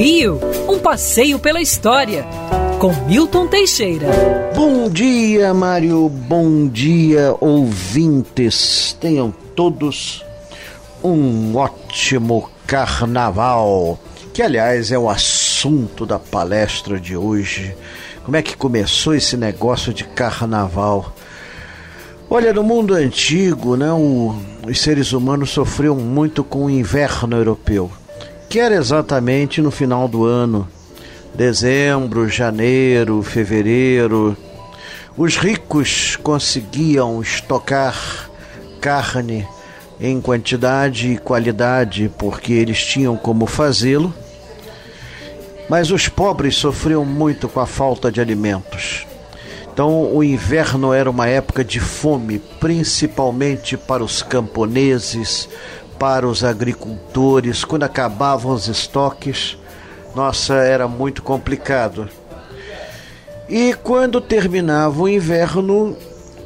Rio, um passeio pela história, com Milton Teixeira. Bom dia, Mário. Bom dia, ouvintes. Tenham todos um ótimo carnaval, que aliás é o assunto da palestra de hoje. Como é que começou esse negócio de carnaval? Olha, no mundo antigo, né, o, os seres humanos sofriam muito com o inverno europeu que era exatamente no final do ano, dezembro, janeiro, fevereiro. Os ricos conseguiam estocar carne em quantidade e qualidade porque eles tinham como fazê-lo, mas os pobres sofriam muito com a falta de alimentos. Então, o inverno era uma época de fome, principalmente para os camponeses, para os agricultores, quando acabavam os estoques, nossa, era muito complicado. E quando terminava o inverno,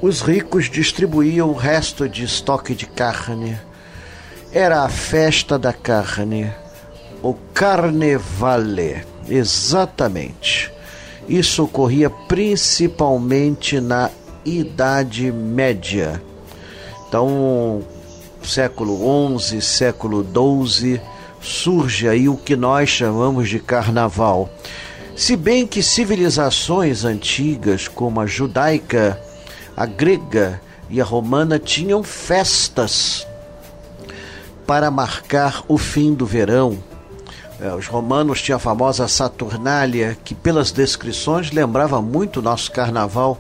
os ricos distribuíam o resto de estoque de carne. Era a festa da carne, o Carnevale, exatamente. Isso ocorria principalmente na Idade Média. Então, século XI, século XII, surge aí o que nós chamamos de carnaval. Se bem que civilizações antigas, como a judaica, a grega e a romana, tinham festas para marcar o fim do verão. É, os romanos tinham a famosa Saturnália, que pelas descrições lembrava muito o nosso carnaval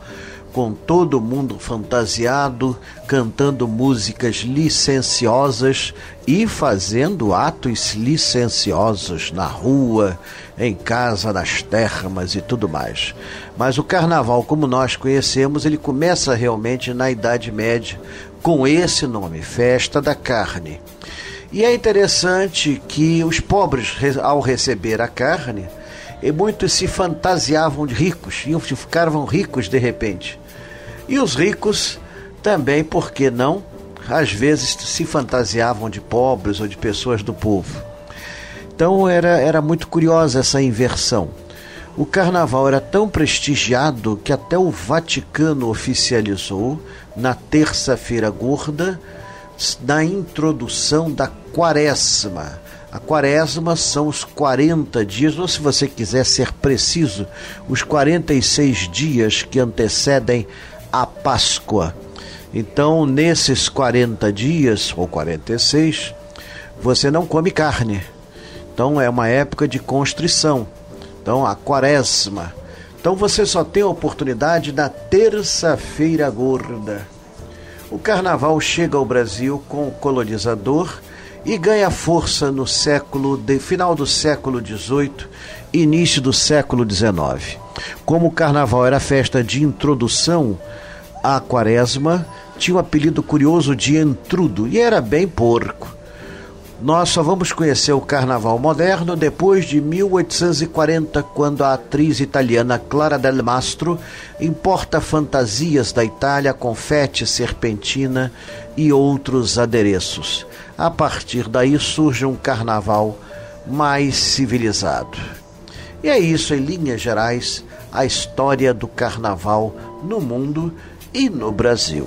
com todo mundo fantasiado, cantando músicas licenciosas e fazendo atos licenciosos na rua, em casa, nas termas e tudo mais. Mas o carnaval, como nós conhecemos, ele começa realmente na Idade Média com esse nome, Festa da Carne. E é interessante que os pobres, ao receber a carne, e muitos se fantasiavam de ricos, e ficavam ricos de repente. E os ricos também, por que não? Às vezes se fantasiavam de pobres ou de pessoas do povo. Então era, era muito curiosa essa inversão. O carnaval era tão prestigiado que até o Vaticano oficializou, na terça-feira gorda, na introdução da quaresma. A quaresma são os 40 dias, ou se você quiser ser preciso, os 46 dias que antecedem a Páscoa. Então, nesses 40 dias, ou 46, você não come carne. Então, é uma época de constrição. Então, a quaresma. Então, você só tem a oportunidade na terça-feira gorda. O carnaval chega ao Brasil com o colonizador e ganha força no século de final do século XVIII, início do século XIX. Como o carnaval era festa de introdução a quaresma tinha o um apelido curioso de entrudo e era bem porco. Nós só vamos conhecer o carnaval moderno depois de 1840, quando a atriz italiana Clara Del Mastro importa fantasias da Itália, confete, serpentina e outros adereços. A partir daí surge um carnaval mais civilizado. E é isso, em linhas gerais, a história do carnaval no mundo e no Brasil.